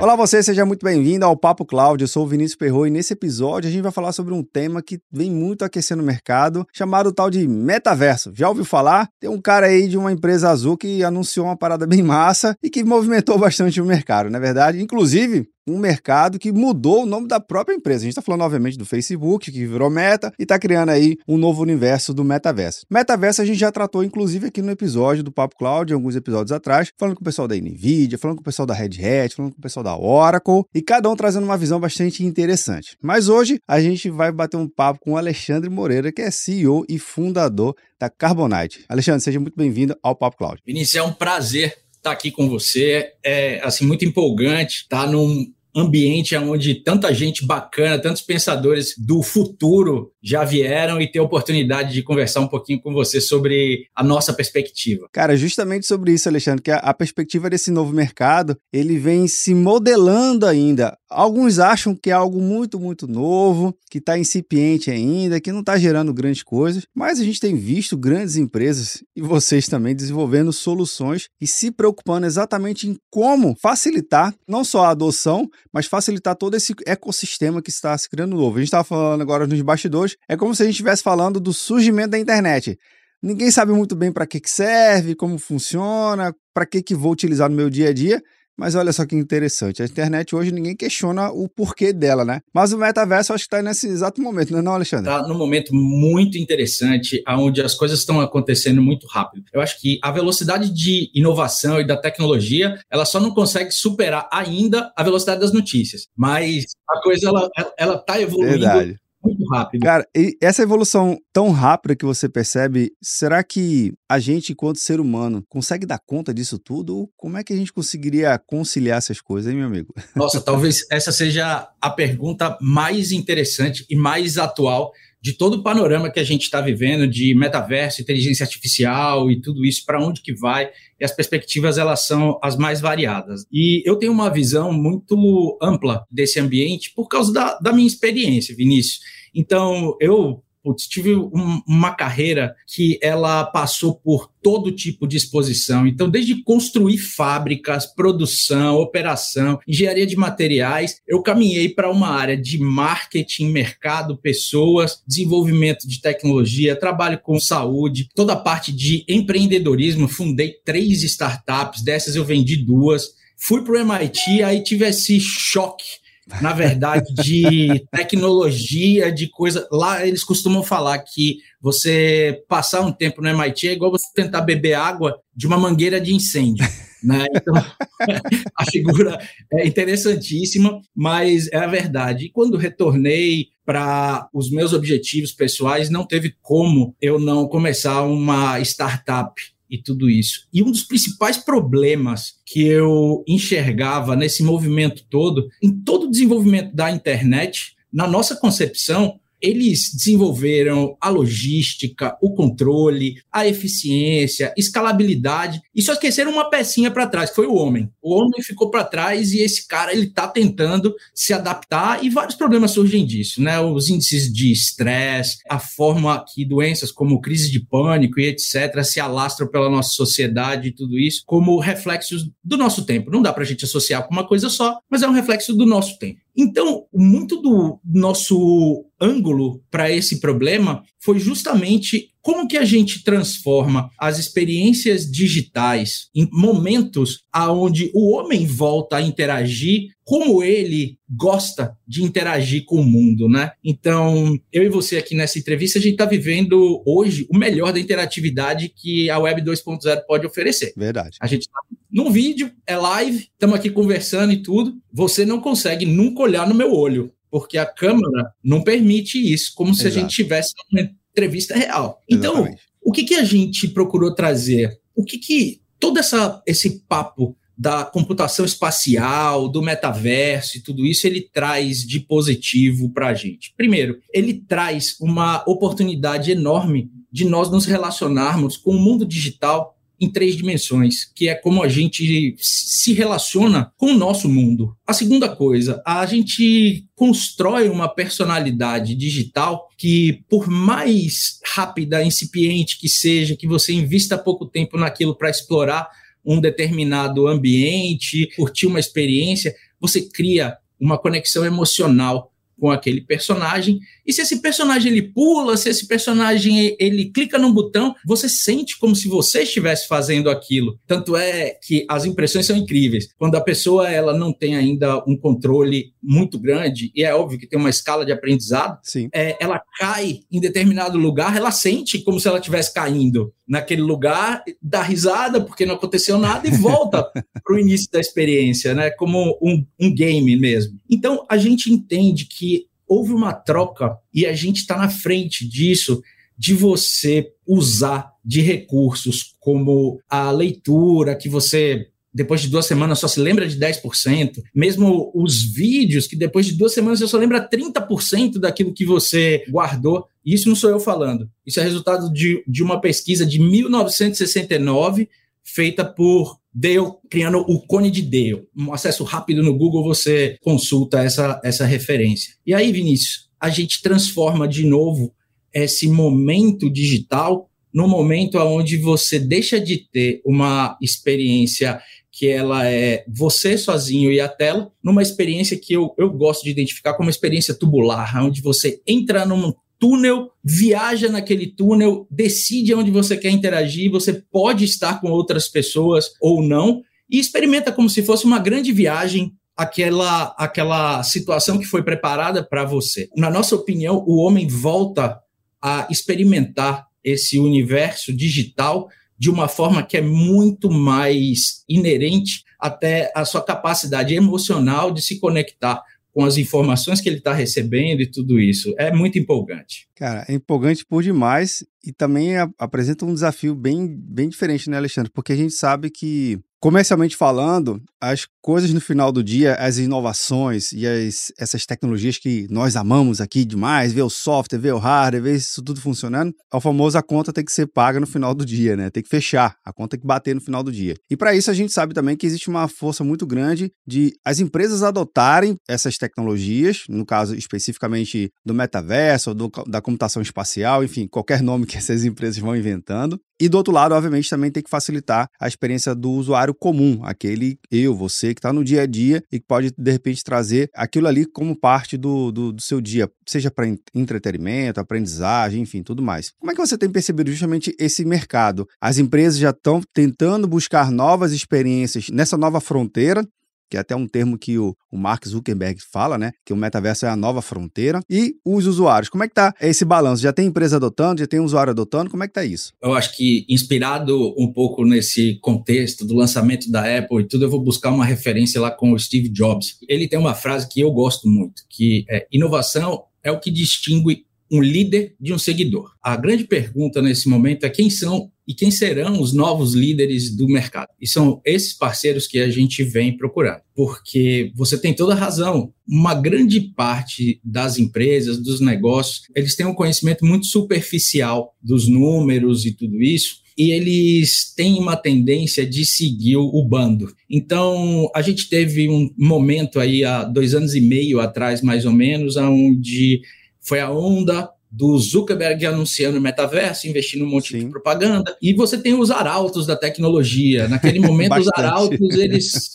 Olá você, seja muito bem-vindo ao Papo Cloud. Eu sou o Vinícius Perro e nesse episódio a gente vai falar sobre um tema que vem muito aquecendo o mercado, chamado tal de metaverso. Já ouviu falar? Tem um cara aí de uma empresa azul que anunciou uma parada bem massa e que movimentou bastante o mercado, não é verdade? Inclusive, um mercado que mudou o nome da própria empresa. A gente está falando, obviamente, do Facebook, que virou Meta, e está criando aí um novo universo do metaverso. Metaverso a gente já tratou, inclusive, aqui no episódio do Papo Cloud, alguns episódios atrás, falando com o pessoal da NVIDIA, falando com o pessoal da Red Hat, falando com o pessoal da Oracle, e cada um trazendo uma visão bastante interessante. Mas hoje a gente vai bater um papo com o Alexandre Moreira, que é CEO e fundador da Carbonite. Alexandre, seja muito bem-vindo ao Papo Cloud. Vinícius, é um prazer estar aqui com você. É assim muito empolgante estar num ambiente onde tanta gente bacana, tantos pensadores do futuro já vieram e ter a oportunidade de conversar um pouquinho com você sobre a nossa perspectiva. Cara, justamente sobre isso, Alexandre, que a, a perspectiva desse novo mercado, ele vem se modelando ainda. Alguns acham que é algo muito, muito novo, que está incipiente ainda, que não está gerando grandes coisas, mas a gente tem visto grandes empresas e vocês também desenvolvendo soluções e se preocupando exatamente em como facilitar não só a adoção, mas facilitar todo esse ecossistema que está se criando novo. A gente estava falando agora nos bastidores, é como se a gente estivesse falando do surgimento da internet. Ninguém sabe muito bem para que, que serve, como funciona, para que, que vou utilizar no meu dia a dia. Mas olha só que interessante, a internet hoje ninguém questiona o porquê dela, né? Mas o metaverso acho que está nesse exato momento, não é não, Alexandre? Está num momento muito interessante, onde as coisas estão acontecendo muito rápido. Eu acho que a velocidade de inovação e da tecnologia, ela só não consegue superar ainda a velocidade das notícias. Mas a coisa, ela, ela tá evoluindo Verdade muito rápido. Cara, e essa evolução tão rápida que você percebe, será que a gente, enquanto ser humano, consegue dar conta disso tudo? Ou como é que a gente conseguiria conciliar essas coisas, hein, meu amigo? Nossa, talvez essa seja a pergunta mais interessante e mais atual de todo o panorama que a gente está vivendo de metaverso, inteligência artificial e tudo isso, para onde que vai, e as perspectivas elas são as mais variadas. E eu tenho uma visão muito ampla desse ambiente por causa da, da minha experiência, Vinícius. Então, eu putz, tive um, uma carreira que ela passou por todo tipo de exposição. Então, desde construir fábricas, produção, operação, engenharia de materiais, eu caminhei para uma área de marketing, mercado, pessoas, desenvolvimento de tecnologia, trabalho com saúde, toda a parte de empreendedorismo. Fundei três startups, dessas eu vendi duas. Fui para o MIT, aí tive esse choque na verdade, de tecnologia, de coisa. Lá eles costumam falar que você passar um tempo no MIT é igual você tentar beber água de uma mangueira de incêndio. Né? Então, a figura é interessantíssima, mas é a verdade. E quando retornei para os meus objetivos pessoais, não teve como eu não começar uma startup e tudo isso. E um dos principais problemas que eu enxergava nesse movimento todo, em todo o desenvolvimento da internet, na nossa concepção, eles desenvolveram a logística, o controle, a eficiência, escalabilidade e só esqueceram uma pecinha para trás, que foi o homem. O homem ficou para trás e esse cara ele está tentando se adaptar e vários problemas surgem disso, né? Os índices de estresse, a forma que doenças como crise de pânico e etc se alastram pela nossa sociedade e tudo isso como reflexos do nosso tempo. Não dá para a gente associar com uma coisa só, mas é um reflexo do nosso tempo. Então, muito do nosso ângulo para esse problema foi justamente como que a gente transforma as experiências digitais em momentos aonde o homem volta a interagir como ele gosta de interagir com o mundo, né? Então, eu e você aqui nessa entrevista, a gente está vivendo hoje o melhor da interatividade que a Web 2.0 pode oferecer. Verdade. A gente está num vídeo, é live, estamos aqui conversando e tudo, você não consegue nunca olhar no meu olho, porque a câmera não permite isso, como se Exato. a gente tivesse uma entrevista real. Então, Exatamente. o que, que a gente procurou trazer? O que, que todo essa, esse papo da computação espacial, do metaverso e tudo isso, ele traz de positivo para a gente? Primeiro, ele traz uma oportunidade enorme de nós nos relacionarmos com o mundo digital em três dimensões, que é como a gente se relaciona com o nosso mundo. A segunda coisa, a gente constrói uma personalidade digital que, por mais rápida, incipiente que seja, que você invista pouco tempo naquilo para explorar um determinado ambiente, curtir uma experiência, você cria uma conexão emocional com aquele personagem. E se esse personagem ele pula, se esse personagem ele clica num botão, você sente como se você estivesse fazendo aquilo. Tanto é que as impressões são incríveis. Quando a pessoa ela não tem ainda um controle muito grande, e é óbvio que tem uma escala de aprendizado, é, ela cai em determinado lugar, ela sente como se ela estivesse caindo naquele lugar, dá risada porque não aconteceu nada e volta para o início da experiência, né? Como um, um game mesmo. Então a gente entende que houve uma troca e a gente está na frente disso de você usar de recursos como a leitura, que você depois de duas semanas só se lembra de 10%, mesmo os vídeos, que depois de duas semanas você só lembra 30% daquilo que você guardou. Isso não sou eu falando. Isso é resultado de, de uma pesquisa de 1969, feita por Dale, criando o Cone de Dale. Um acesso rápido no Google, você consulta essa, essa referência. E aí, Vinícius, a gente transforma de novo esse momento digital no momento onde você deixa de ter uma experiência que ela é você sozinho e a tela, numa experiência que eu, eu gosto de identificar como experiência tubular, onde você entra num túnel, viaja naquele túnel, decide onde você quer interagir, você pode estar com outras pessoas ou não, e experimenta como se fosse uma grande viagem aquela aquela situação que foi preparada para você. Na nossa opinião, o homem volta a experimentar esse universo digital de uma forma que é muito mais inerente até a sua capacidade emocional de se conectar com as informações que ele está recebendo e tudo isso. É muito empolgante. Cara, é empolgante por demais e também apresenta um desafio bem, bem diferente, né, Alexandre? Porque a gente sabe que Comercialmente falando, as coisas no final do dia, as inovações e as, essas tecnologias que nós amamos aqui demais, ver o software, ver o hardware, ver isso tudo funcionando, é o famoso a conta tem que ser paga no final do dia, né? Tem que fechar, a conta tem que bater no final do dia. E para isso a gente sabe também que existe uma força muito grande de as empresas adotarem essas tecnologias, no caso especificamente do metaverso, do, da computação espacial, enfim, qualquer nome que essas empresas vão inventando, e do outro lado, obviamente, também tem que facilitar a experiência do usuário comum, aquele eu, você que está no dia a dia e que pode, de repente, trazer aquilo ali como parte do, do, do seu dia, seja para entretenimento, aprendizagem, enfim, tudo mais. Como é que você tem percebido justamente esse mercado? As empresas já estão tentando buscar novas experiências nessa nova fronteira que é até um termo que o, o Mark Zuckerberg fala, né? Que o metaverso é a nova fronteira. E os usuários, como é que tá esse balanço? Já tem empresa adotando, já tem usuário adotando? Como é que tá isso? Eu acho que, inspirado um pouco nesse contexto do lançamento da Apple e tudo, eu vou buscar uma referência lá com o Steve Jobs. Ele tem uma frase que eu gosto muito, que é inovação é o que distingue um líder de um seguidor. A grande pergunta nesse momento é quem são e quem serão os novos líderes do mercado. E são esses parceiros que a gente vem procurando. Porque você tem toda a razão. Uma grande parte das empresas, dos negócios, eles têm um conhecimento muito superficial dos números e tudo isso e eles têm uma tendência de seguir o bando. Então, a gente teve um momento aí há dois anos e meio atrás, mais ou menos, onde foi a onda do Zuckerberg anunciando o metaverso, investindo um monte Sim. de propaganda, e você tem os arautos da tecnologia. Naquele momento, os arautos, eles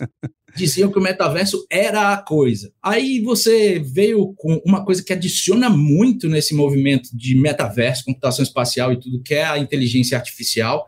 diziam que o metaverso era a coisa. Aí você veio com uma coisa que adiciona muito nesse movimento de metaverso, computação espacial e tudo, que é a inteligência artificial,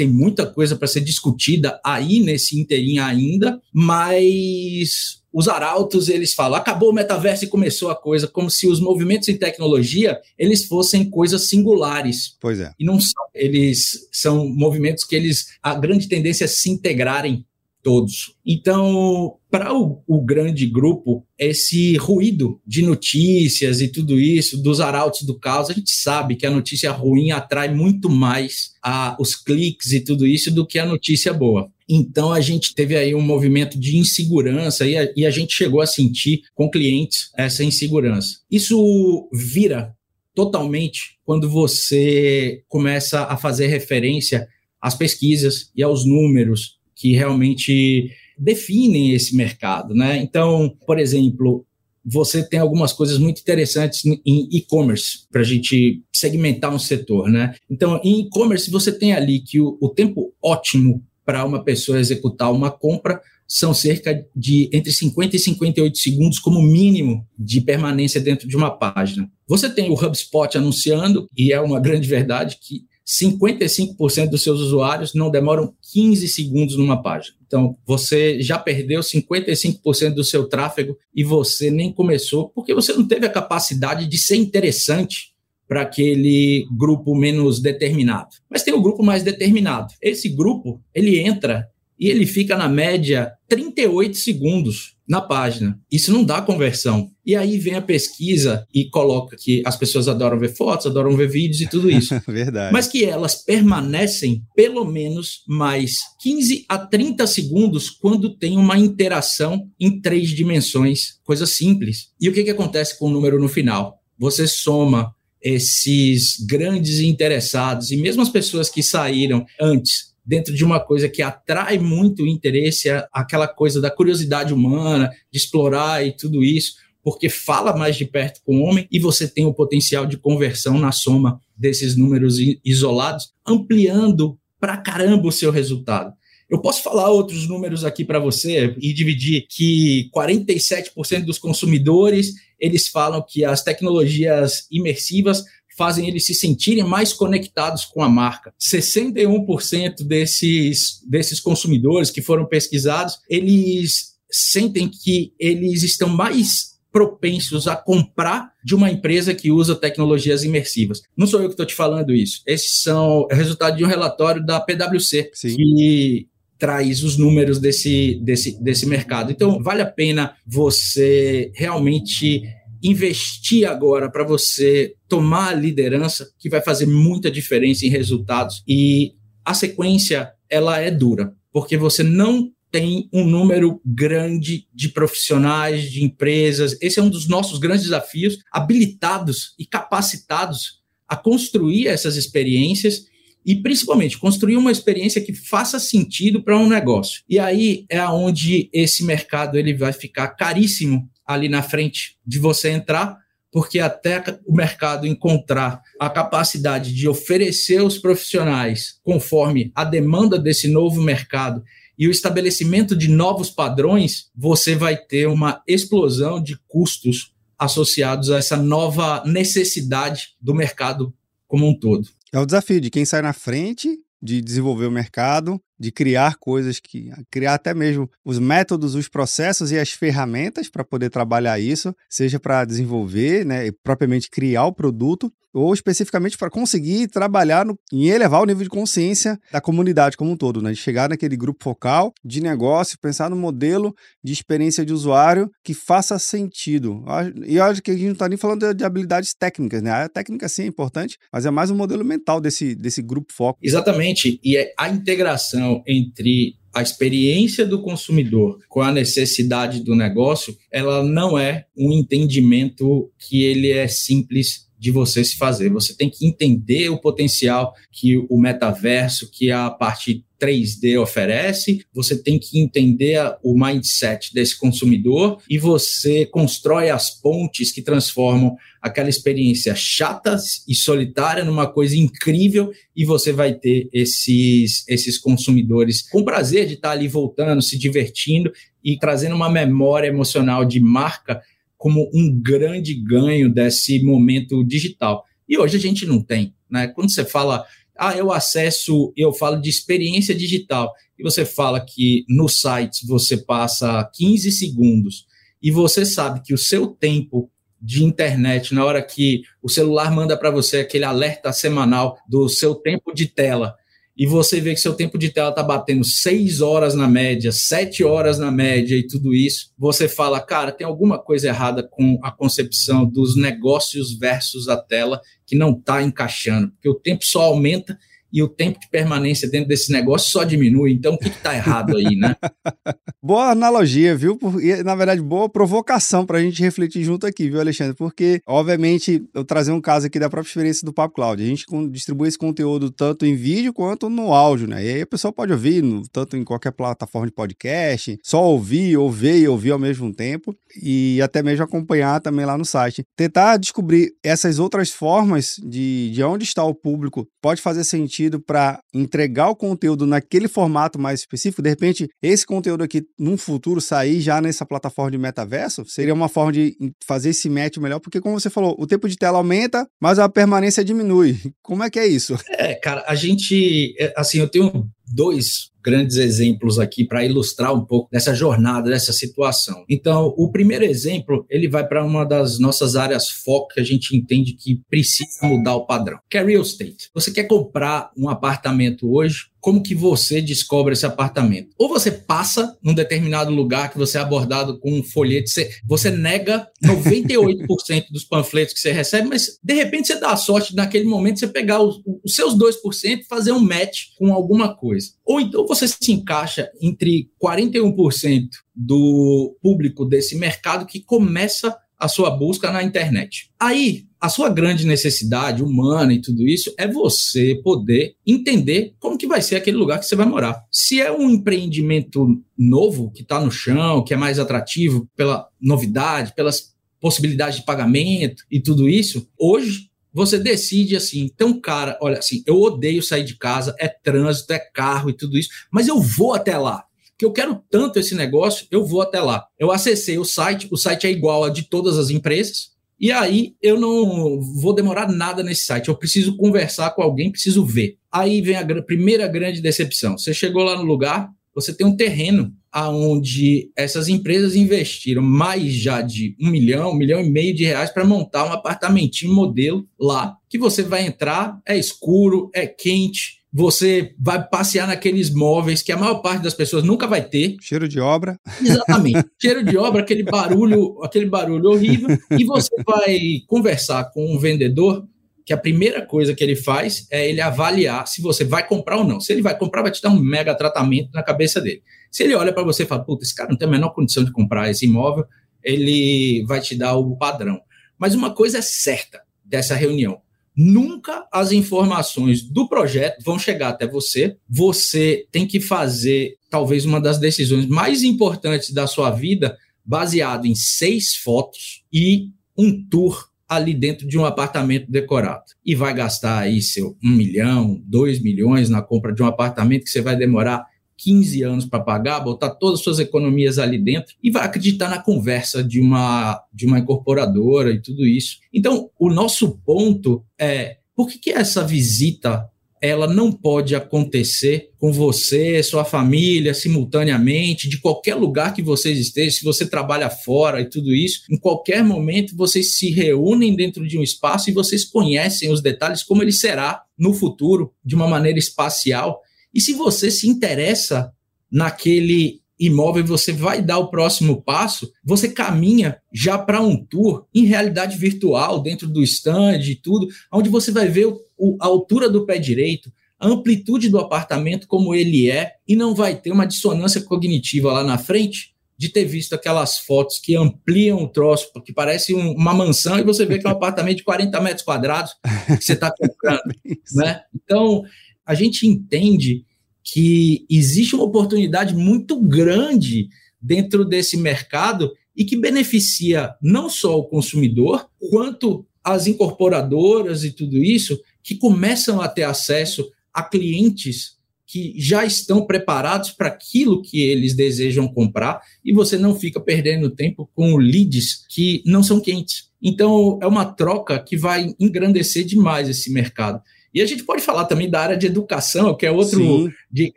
tem muita coisa para ser discutida aí nesse interim ainda, mas os arautos eles falam, acabou o metaverso e começou a coisa, como se os movimentos em tecnologia eles fossem coisas singulares. Pois é. E não são. Eles são movimentos que eles a grande tendência é se integrarem todos. Então, para o, o, grande grupo, esse ruído de notícias e tudo isso, dos arautos do caos, a gente sabe que a notícia ruim atrai muito mais a, os cliques e tudo isso do que a notícia boa. Então, a gente teve aí um movimento de insegurança e a, e a gente chegou a sentir com clientes essa insegurança. Isso vira totalmente quando você começa a fazer referência às pesquisas e aos números que realmente definem esse mercado, né? Então, por exemplo, você tem algumas coisas muito interessantes em e-commerce para a gente segmentar um setor, né? Então, em e-commerce você tem ali que o, o tempo ótimo para uma pessoa executar uma compra são cerca de entre 50 e 58 segundos como mínimo de permanência dentro de uma página. Você tem o HubSpot anunciando, e é uma grande verdade, que 55% dos seus usuários não demoram 15 segundos numa página. Então, você já perdeu 55% do seu tráfego e você nem começou, porque você não teve a capacidade de ser interessante para aquele grupo menos determinado. Mas tem o grupo mais determinado. Esse grupo, ele entra e ele fica na média 38 segundos na página. Isso não dá conversão. E aí vem a pesquisa e coloca que as pessoas adoram ver fotos, adoram ver vídeos e tudo isso. Verdade. Mas que elas permanecem pelo menos mais 15 a 30 segundos quando tem uma interação em três dimensões, coisa simples. E o que, que acontece com o número no final? Você soma esses grandes interessados e mesmo as pessoas que saíram antes dentro de uma coisa que atrai muito interesse, é aquela coisa da curiosidade humana, de explorar e tudo isso, porque fala mais de perto com o homem e você tem o potencial de conversão na soma desses números isolados, ampliando pra caramba o seu resultado. Eu posso falar outros números aqui para você e dividir que 47% dos consumidores eles falam que as tecnologias imersivas fazem eles se sentirem mais conectados com a marca. 61% desses, desses consumidores que foram pesquisados, eles sentem que eles estão mais propensos a comprar de uma empresa que usa tecnologias imersivas. Não sou eu que estou te falando isso. Esses são resultado de um relatório da PwC Sim. que traz os números desse, desse, desse mercado. Então, vale a pena você realmente investir agora para você tomar a liderança, que vai fazer muita diferença em resultados. E a sequência, ela é dura, porque você não tem um número grande de profissionais, de empresas. Esse é um dos nossos grandes desafios, habilitados e capacitados a construir essas experiências e principalmente construir uma experiência que faça sentido para um negócio. E aí é onde esse mercado ele vai ficar caríssimo ali na frente de você entrar, porque até o mercado encontrar a capacidade de oferecer os profissionais conforme a demanda desse novo mercado e o estabelecimento de novos padrões, você vai ter uma explosão de custos associados a essa nova necessidade do mercado como um todo. É o desafio de quem sai na frente de desenvolver o mercado de criar coisas que criar até mesmo os métodos, os processos e as ferramentas para poder trabalhar isso, seja para desenvolver, né, e propriamente criar o produto, ou especificamente para conseguir trabalhar no, em elevar o nível de consciência da comunidade como um todo, né? De chegar naquele grupo focal de negócio, pensar no modelo de experiência de usuário que faça sentido. E eu acho que a gente não está nem falando de, de, habilidades técnicas, né? A técnica sim é importante, mas é mais um modelo mental desse, desse grupo foco. Exatamente. E é a integração relação entre a experiência do consumidor com a necessidade do negócio, ela não é um entendimento que ele é simples de você se fazer. Você tem que entender o potencial que o metaverso, que a parte 3D oferece, você tem que entender o mindset desse consumidor e você constrói as pontes que transformam aquela experiência chata e solitária numa coisa incrível e você vai ter esses, esses consumidores com prazer de estar ali voltando, se divertindo e trazendo uma memória emocional de marca como um grande ganho desse momento digital. E hoje a gente não tem. Né? Quando você fala, ah, eu acesso, eu falo de experiência digital, e você fala que no site você passa 15 segundos e você sabe que o seu tempo de internet, na hora que o celular manda para você aquele alerta semanal do seu tempo de tela, e você vê que seu tempo de tela está batendo seis horas na média, sete horas na média e tudo isso, você fala, cara, tem alguma coisa errada com a concepção dos negócios versus a tela que não está encaixando, porque o tempo só aumenta e o tempo de permanência dentro desse negócio só diminui. Então, o que está errado aí, né? boa analogia, viu? E, na verdade, boa provocação para a gente refletir junto aqui, viu, Alexandre? Porque, obviamente, eu trazer um caso aqui da própria experiência do Papo Cloud. A gente distribui esse conteúdo tanto em vídeo quanto no áudio, né? E aí a pessoa pode ouvir no, tanto em qualquer plataforma de podcast, só ouvir, ouvir e ouvir ao mesmo tempo, e até mesmo acompanhar também lá no site. Tentar descobrir essas outras formas de, de onde está o público pode fazer sentido sentido para entregar o conteúdo naquele formato mais específico? De repente, esse conteúdo aqui, num futuro, sair já nessa plataforma de metaverso? Seria uma forma de fazer esse match melhor? Porque, como você falou, o tempo de tela aumenta, mas a permanência diminui. Como é que é isso? É, cara, a gente, é, assim, eu tenho dois grandes exemplos aqui para ilustrar um pouco dessa jornada, dessa situação. Então, o primeiro exemplo, ele vai para uma das nossas áreas foco que a gente entende que precisa mudar o padrão, que é real estate. Você quer comprar um apartamento hoje, como que você descobre esse apartamento? Ou você passa num determinado lugar que você é abordado com um folheto, você, você nega 98% dos panfletos que você recebe, mas de repente você dá a sorte naquele momento você pegar os, os seus 2% e fazer um match com alguma coisa. Ou então você se encaixa entre 41% do público desse mercado que começa a sua busca na internet. Aí, a sua grande necessidade humana e tudo isso é você poder entender como que vai ser aquele lugar que você vai morar. Se é um empreendimento novo, que está no chão, que é mais atrativo pela novidade, pelas possibilidades de pagamento e tudo isso, hoje você decide assim, então, cara, olha assim, eu odeio sair de casa, é trânsito, é carro e tudo isso, mas eu vou até lá que eu quero tanto esse negócio, eu vou até lá. Eu acessei o site, o site é igual a de todas as empresas, e aí eu não vou demorar nada nesse site. Eu preciso conversar com alguém, preciso ver. Aí vem a primeira grande decepção. Você chegou lá no lugar, você tem um terreno aonde essas empresas investiram mais já de um milhão, um milhão e meio de reais para montar um apartamentinho modelo lá, que você vai entrar, é escuro, é quente, você vai passear naqueles móveis que a maior parte das pessoas nunca vai ter. Cheiro de obra. Exatamente. Cheiro de obra, aquele barulho, aquele barulho horrível. E você vai conversar com um vendedor que a primeira coisa que ele faz é ele avaliar se você vai comprar ou não. Se ele vai comprar, vai te dar um mega tratamento na cabeça dele. Se ele olha para você e fala, puta, esse cara não tem a menor condição de comprar esse imóvel, ele vai te dar o padrão. Mas uma coisa é certa dessa reunião nunca as informações do projeto vão chegar até você. Você tem que fazer talvez uma das decisões mais importantes da sua vida, baseado em seis fotos e um tour ali dentro de um apartamento decorado. E vai gastar aí seu um milhão, dois milhões na compra de um apartamento que você vai demorar 15 anos para pagar, botar todas as suas economias ali dentro e vai acreditar na conversa de uma, de uma incorporadora e tudo isso. Então, o nosso ponto é por que, que essa visita ela não pode acontecer com você, sua família, simultaneamente, de qualquer lugar que vocês estejam, se você trabalha fora e tudo isso, em qualquer momento vocês se reúnem dentro de um espaço e vocês conhecem os detalhes como ele será no futuro, de uma maneira espacial, e se você se interessa naquele imóvel, você vai dar o próximo passo, você caminha já para um tour em realidade virtual, dentro do stand e tudo, onde você vai ver o, a altura do pé direito, a amplitude do apartamento como ele é, e não vai ter uma dissonância cognitiva lá na frente de ter visto aquelas fotos que ampliam o troço, que parece um, uma mansão, e você vê que é um apartamento de 40 metros quadrados que você está comprando. né? Então, a gente entende que existe uma oportunidade muito grande dentro desse mercado e que beneficia não só o consumidor, quanto as incorporadoras e tudo isso, que começam a ter acesso a clientes que já estão preparados para aquilo que eles desejam comprar e você não fica perdendo tempo com leads que não são quentes. Então, é uma troca que vai engrandecer demais esse mercado. E a gente pode falar também da área de educação, que é outro Sim. de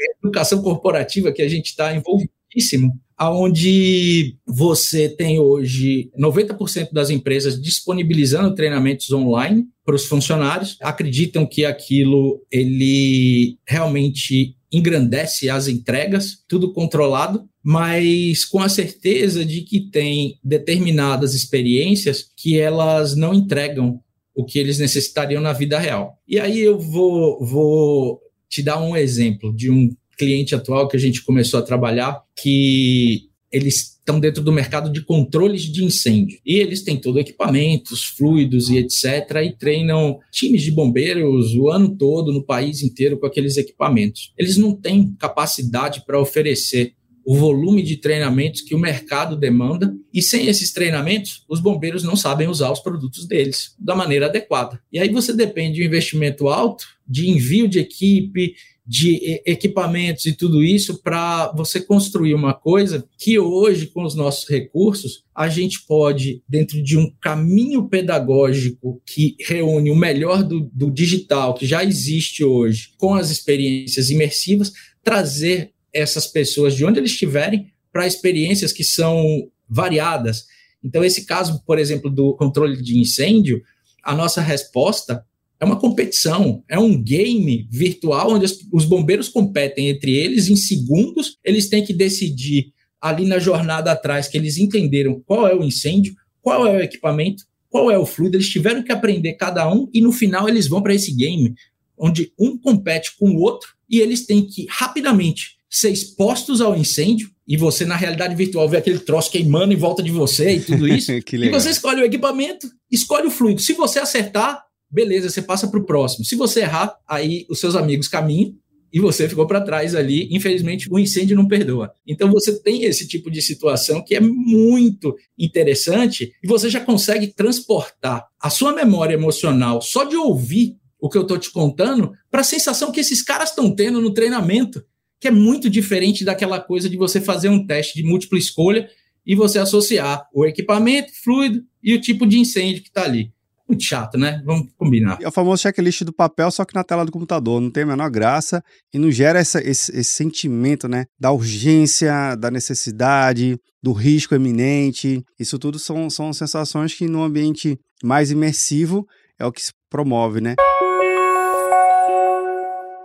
educação corporativa que a gente está envolvido fortíssimo, onde você tem hoje 90% das empresas disponibilizando treinamentos online para os funcionários, acreditam que aquilo ele realmente engrandece as entregas, tudo controlado, mas com a certeza de que tem determinadas experiências que elas não entregam o que eles necessitariam na vida real. E aí eu vou, vou te dar um exemplo de um cliente atual que a gente começou a trabalhar, que eles estão dentro do mercado de controles de incêndio. E eles têm todo equipamentos, fluidos e etc. E treinam times de bombeiros o ano todo, no país inteiro, com aqueles equipamentos. Eles não têm capacidade para oferecer o volume de treinamentos que o mercado demanda, e sem esses treinamentos, os bombeiros não sabem usar os produtos deles da maneira adequada. E aí você depende de um investimento alto, de envio de equipe, de equipamentos e tudo isso para você construir uma coisa que hoje, com os nossos recursos, a gente pode, dentro de um caminho pedagógico que reúne o melhor do, do digital que já existe hoje, com as experiências imersivas, trazer essas pessoas de onde eles estiverem para experiências que são variadas. Então, esse caso, por exemplo, do controle de incêndio, a nossa resposta é uma competição, é um game virtual onde os bombeiros competem entre eles em segundos, eles têm que decidir ali na jornada atrás que eles entenderam qual é o incêndio, qual é o equipamento, qual é o fluido, eles tiveram que aprender cada um e no final eles vão para esse game onde um compete com o outro e eles têm que rapidamente ser expostos ao incêndio e você na realidade virtual vê aquele troço queimando em volta de você e tudo isso. e você escolhe o equipamento, escolhe o fluido. Se você acertar, beleza, você passa para o próximo. Se você errar, aí os seus amigos caminham e você ficou para trás ali. Infelizmente, o incêndio não perdoa. Então, você tem esse tipo de situação que é muito interessante e você já consegue transportar a sua memória emocional só de ouvir o que eu estou te contando para a sensação que esses caras estão tendo no treinamento, que é muito diferente daquela coisa de você fazer um teste de múltipla escolha e você associar o equipamento, fluido e o tipo de incêndio que está ali muito chato, né? Vamos combinar. É o famoso checklist do papel, só que na tela do computador. Não tem a menor graça e não gera essa, esse, esse sentimento, né? Da urgência, da necessidade, do risco eminente. Isso tudo são, são sensações que no ambiente mais imersivo é o que se promove, né?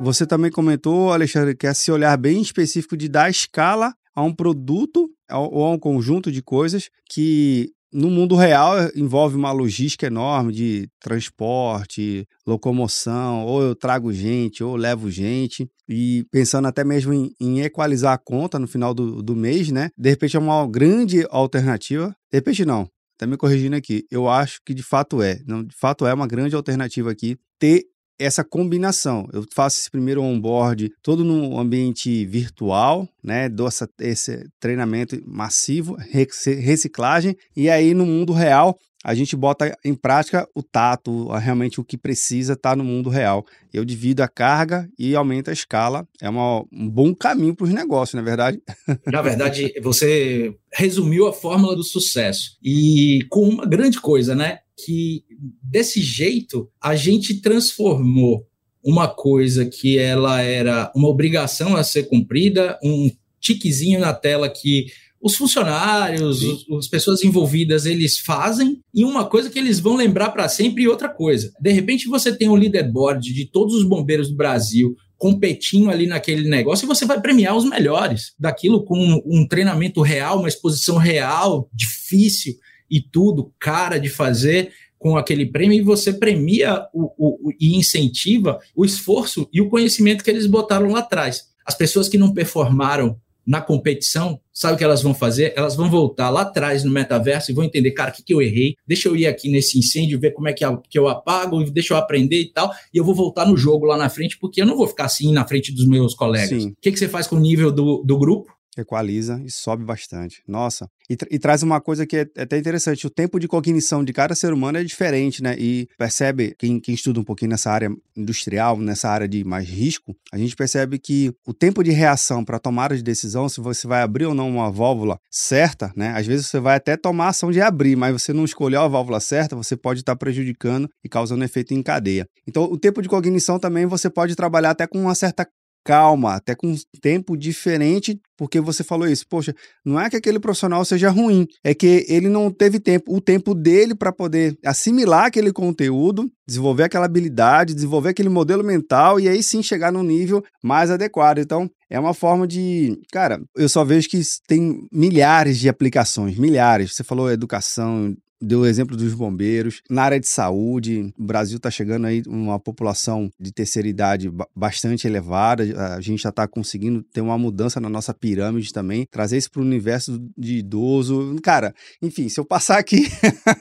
Você também comentou, Alexandre, que é esse olhar bem específico de dar escala a um produto ou a um conjunto de coisas que no mundo real envolve uma logística enorme de transporte, locomoção, ou eu trago gente, ou levo gente, e pensando até mesmo em, em equalizar a conta no final do, do mês, né? De repente é uma grande alternativa. De repente não, tá me corrigindo aqui. Eu acho que de fato é. De fato é uma grande alternativa aqui ter essa combinação. Eu faço esse primeiro onboard todo no ambiente virtual, né? Dou essa, esse treinamento massivo, reciclagem, e aí no mundo real a gente bota em prática o tato, realmente o que precisa estar tá no mundo real. Eu divido a carga e aumento a escala. É uma, um bom caminho para os negócios, não é verdade? Na verdade, você resumiu a fórmula do sucesso. E com uma grande coisa, né? Que desse jeito a gente transformou uma coisa que ela era uma obrigação a ser cumprida, um tiquezinho na tela que os funcionários, os, as pessoas envolvidas, eles fazem, e uma coisa que eles vão lembrar para sempre e outra coisa. De repente você tem um leaderboard de todos os bombeiros do Brasil competindo ali naquele negócio e você vai premiar os melhores daquilo com um treinamento real, uma exposição real, difícil e tudo, cara de fazer com aquele prêmio e você premia o, o, e incentiva o esforço e o conhecimento que eles botaram lá atrás. As pessoas que não performaram na competição, sabe o que elas vão fazer? Elas vão voltar lá atrás no metaverso e vão entender, cara, o que, que eu errei? Deixa eu ir aqui nesse incêndio, ver como é que, que eu apago, deixa eu aprender e tal, e eu vou voltar no jogo lá na frente, porque eu não vou ficar assim na frente dos meus colegas. Sim. O que, que você faz com o nível do, do grupo? Equaliza e sobe bastante. Nossa, e, tra e, traz uma coisa que é, é até interessante: o tempo de cognição de cada ser humano é diferente, né? E percebe, quem, quem estuda um pouquinho nessa área industrial, nessa área de mais risco, a gente percebe que o tempo de reação para tomada de decisão, se você vai abrir ou não uma válvula certa, né? Às vezes você vai até tomar a ação de abrir, mas você não escolheu a válvula certa, você pode estar tá prejudicando e causando efeito em cadeia. Então, o tempo de cognição também você pode trabalhar até com uma certa calma, até com um tempo diferente, porque você falou isso. Poxa, não é que aquele profissional seja ruim, é que ele não teve tempo, o tempo dele para poder assimilar aquele conteúdo, desenvolver aquela habilidade, desenvolver aquele modelo mental e aí sim chegar num nível mais adequado. Então, é uma forma de. Cara, eu só vejo que tem milhares de aplicações, milhares. Você falou educação, deu o exemplo dos bombeiros. Na área de saúde, o Brasil está chegando aí uma população de terceira idade bastante elevada. A gente já está conseguindo ter uma mudança na nossa pirâmide também, trazer isso para o universo de idoso. Cara, enfim, se eu passar aqui,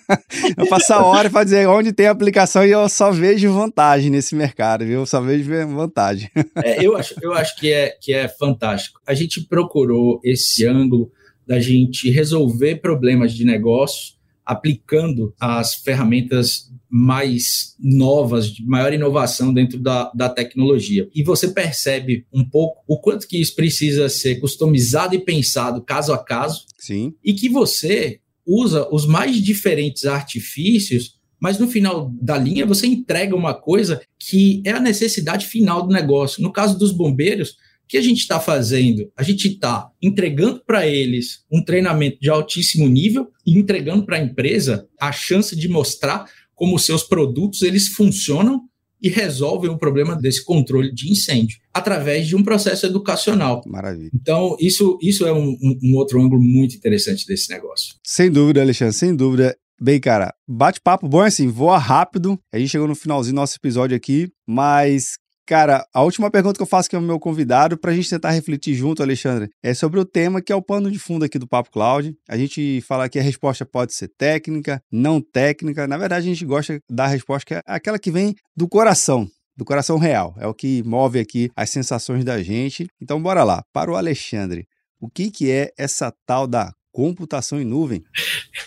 eu passar a hora para dizer onde tem aplicação e eu só vejo vantagem nesse mercado, viu? Eu só vejo vantagem. é, eu acho, eu acho que, é, que é fantástico. A gente procurou esse ângulo da gente resolver problemas de negócio aplicando as ferramentas mais novas, de maior inovação dentro da, da tecnologia. E você percebe um pouco o quanto que isso precisa ser customizado e pensado caso a caso. Sim. E que você usa os mais diferentes artifícios mas no final da linha você entrega uma coisa que é a necessidade final do negócio. No caso dos bombeiros, que a gente está fazendo? A gente está entregando para eles um treinamento de altíssimo nível e entregando para a empresa a chance de mostrar como seus produtos eles funcionam e resolvem o problema desse controle de incêndio através de um processo educacional. Maravilha. Então, isso, isso é um, um, um outro ângulo muito interessante desse negócio. Sem dúvida, Alexandre, sem dúvida. Bem, cara, bate-papo bom é assim, voa rápido. A gente chegou no finalzinho do nosso episódio aqui, mas Cara, a última pergunta que eu faço aqui ao meu convidado, para a gente tentar refletir junto, Alexandre, é sobre o tema que é o pano de fundo aqui do Papo Cloud. A gente fala que a resposta pode ser técnica, não técnica. Na verdade, a gente gosta da resposta que é aquela que vem do coração, do coração real. É o que move aqui as sensações da gente. Então, bora lá. Para o Alexandre, o que, que é essa tal da computação em nuvem?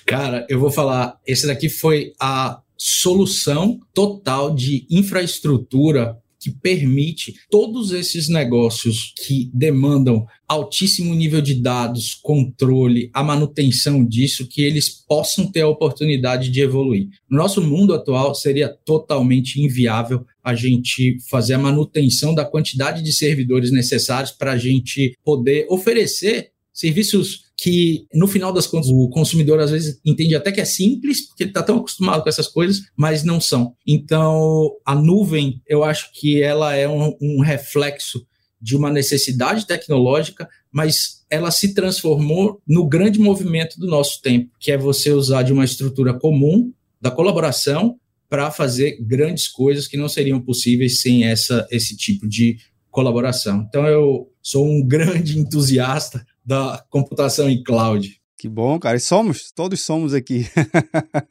Cara, eu vou falar, esse daqui foi a solução total de infraestrutura que permite todos esses negócios que demandam altíssimo nível de dados, controle, a manutenção disso, que eles possam ter a oportunidade de evoluir. No nosso mundo atual, seria totalmente inviável a gente fazer a manutenção da quantidade de servidores necessários para a gente poder oferecer serviços que, no final das contas, o consumidor às vezes entende até que é simples, porque ele está tão acostumado com essas coisas, mas não são. Então, a nuvem, eu acho que ela é um, um reflexo de uma necessidade tecnológica, mas ela se transformou no grande movimento do nosso tempo, que é você usar de uma estrutura comum da colaboração para fazer grandes coisas que não seriam possíveis sem essa, esse tipo de colaboração. Então, eu sou um grande entusiasta da computação em cloud. Que bom, cara. E somos, todos somos aqui.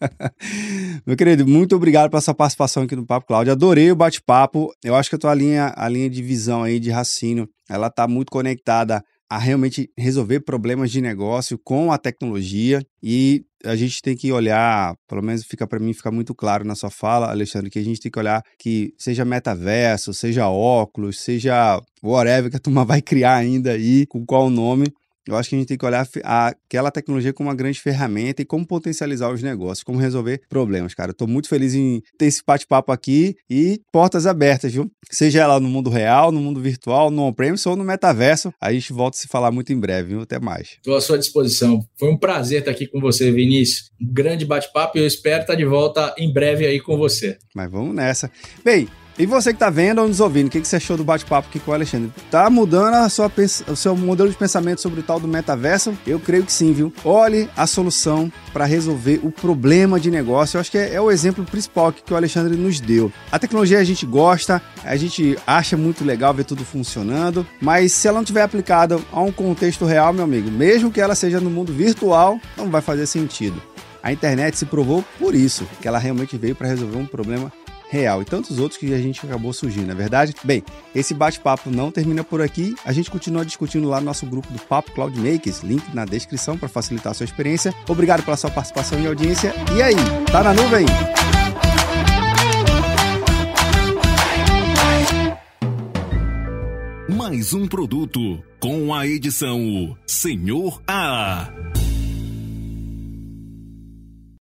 Meu querido, muito obrigado pela sua participação aqui no Papo Cloud. Adorei o bate-papo. Eu acho que a tua linha, a linha de visão aí, de raciocínio, ela tá muito conectada a realmente resolver problemas de negócio com a tecnologia e a gente tem que olhar, pelo menos fica para mim fica muito claro na sua fala, Alexandre, que a gente tem que olhar que seja metaverso, seja óculos, seja whatever que a turma vai criar ainda aí, com qual nome, eu acho que a gente tem que olhar aquela tecnologia como uma grande ferramenta e como potencializar os negócios, como resolver problemas, cara. Estou muito feliz em ter esse bate-papo aqui e portas abertas, viu? Seja ela no mundo real, no mundo virtual, no on-premise ou no metaverso. A gente volta a se falar muito em breve, viu? Até mais. Estou à sua disposição. Foi um prazer estar aqui com você, Vinícius. Um grande bate-papo e eu espero estar de volta em breve aí com você. Mas vamos nessa. Bem, e você que tá vendo ou nos ouvindo, o que, que você achou do bate-papo aqui com o Alexandre? Tá mudando a sua, o seu modelo de pensamento sobre o tal do metaverso? Eu creio que sim, viu? Olhe a solução para resolver o problema de negócio. Eu acho que é, é o exemplo principal que o Alexandre nos deu. A tecnologia a gente gosta, a gente acha muito legal ver tudo funcionando, mas se ela não tiver aplicada a um contexto real, meu amigo, mesmo que ela seja no mundo virtual, não vai fazer sentido. A internet se provou por isso, que ela realmente veio para resolver um problema real e tantos outros que a gente acabou surgindo, não é verdade? Bem, esse bate-papo não termina por aqui. A gente continua discutindo lá no nosso grupo do Papo Cloud Makers, link na descrição para facilitar a sua experiência. Obrigado pela sua participação e audiência. E aí, tá na nuvem? Mais um produto com a edição Senhor A.